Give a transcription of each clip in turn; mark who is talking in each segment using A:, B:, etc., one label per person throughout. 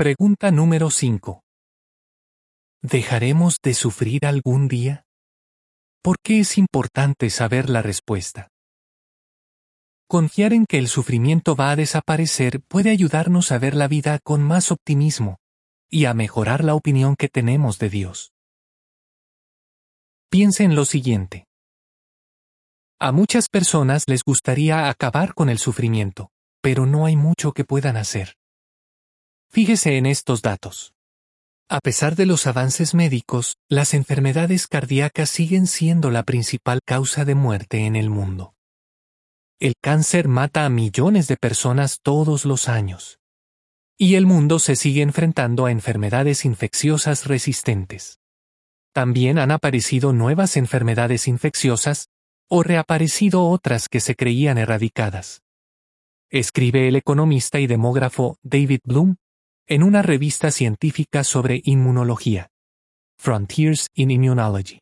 A: Pregunta número 5. ¿Dejaremos de sufrir algún día? ¿Por qué es importante saber la respuesta? Confiar en que el sufrimiento va a desaparecer puede ayudarnos a ver la vida con más optimismo y a mejorar la opinión que tenemos de Dios. Piense en lo siguiente. A muchas personas les gustaría acabar con el sufrimiento, pero no hay mucho que puedan hacer. Fíjese en estos datos. A pesar de los avances médicos, las enfermedades cardíacas siguen siendo la principal causa de muerte en el mundo. El cáncer mata a millones de personas todos los años. Y el mundo se sigue enfrentando a enfermedades infecciosas resistentes. También han aparecido nuevas enfermedades infecciosas o reaparecido otras que se creían erradicadas. Escribe el economista y demógrafo David Bloom en una revista científica sobre inmunología, Frontiers in Immunology.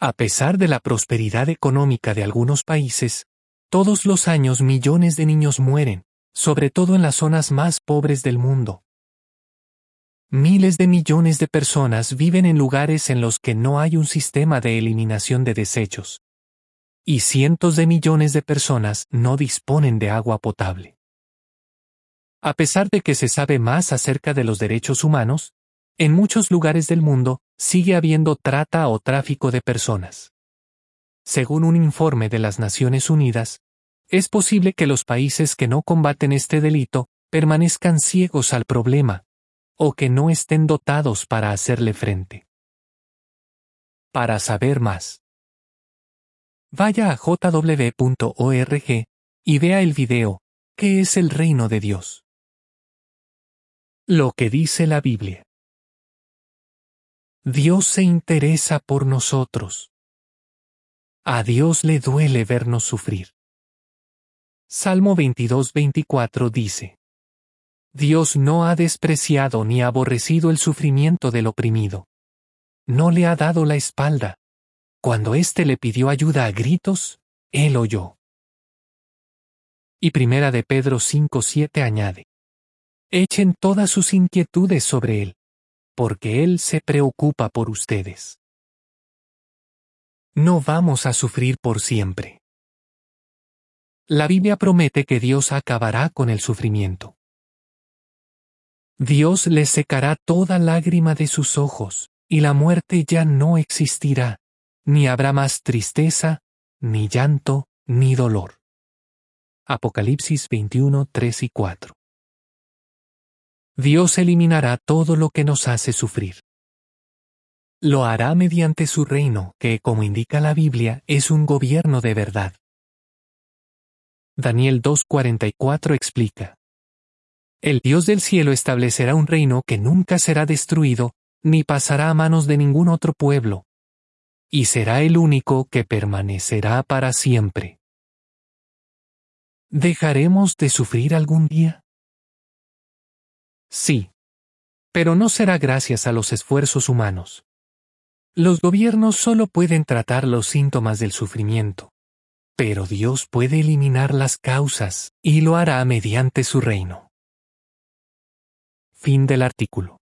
A: A pesar de la prosperidad económica de algunos países, todos los años millones de niños mueren, sobre todo en las zonas más pobres del mundo. Miles de millones de personas viven en lugares en los que no hay un sistema de eliminación de desechos. Y cientos de millones de personas no disponen de agua potable. A pesar de que se sabe más acerca de los derechos humanos, en muchos lugares del mundo sigue habiendo trata o tráfico de personas. Según un informe de las Naciones Unidas, es posible que los países que no combaten este delito permanezcan ciegos al problema, o que no estén dotados para hacerle frente. Para saber más, vaya a jw.org y vea el video, ¿Qué es el reino de Dios? Lo que dice la Biblia. Dios se interesa por nosotros. A Dios le duele vernos sufrir. Salmo 22-24 dice. Dios no ha despreciado ni aborrecido el sufrimiento del oprimido. No le ha dado la espalda. Cuando éste le pidió ayuda a gritos, él oyó. Y primera de Pedro 5-7 añade. Echen todas sus inquietudes sobre Él, porque Él se preocupa por ustedes. No vamos a sufrir por siempre. La Biblia promete que Dios acabará con el sufrimiento. Dios les secará toda lágrima de sus ojos, y la muerte ya no existirá, ni habrá más tristeza, ni llanto, ni dolor. Apocalipsis 21, 3 y 4. Dios eliminará todo lo que nos hace sufrir. Lo hará mediante su reino, que, como indica la Biblia, es un gobierno de verdad. Daniel 2.44 explica. El Dios del cielo establecerá un reino que nunca será destruido, ni pasará a manos de ningún otro pueblo, y será el único que permanecerá para siempre. ¿Dejaremos de sufrir algún día? Sí. Pero no será gracias a los esfuerzos humanos. Los gobiernos solo pueden tratar los síntomas del sufrimiento. Pero Dios puede eliminar las causas y lo hará mediante su reino. Fin del artículo.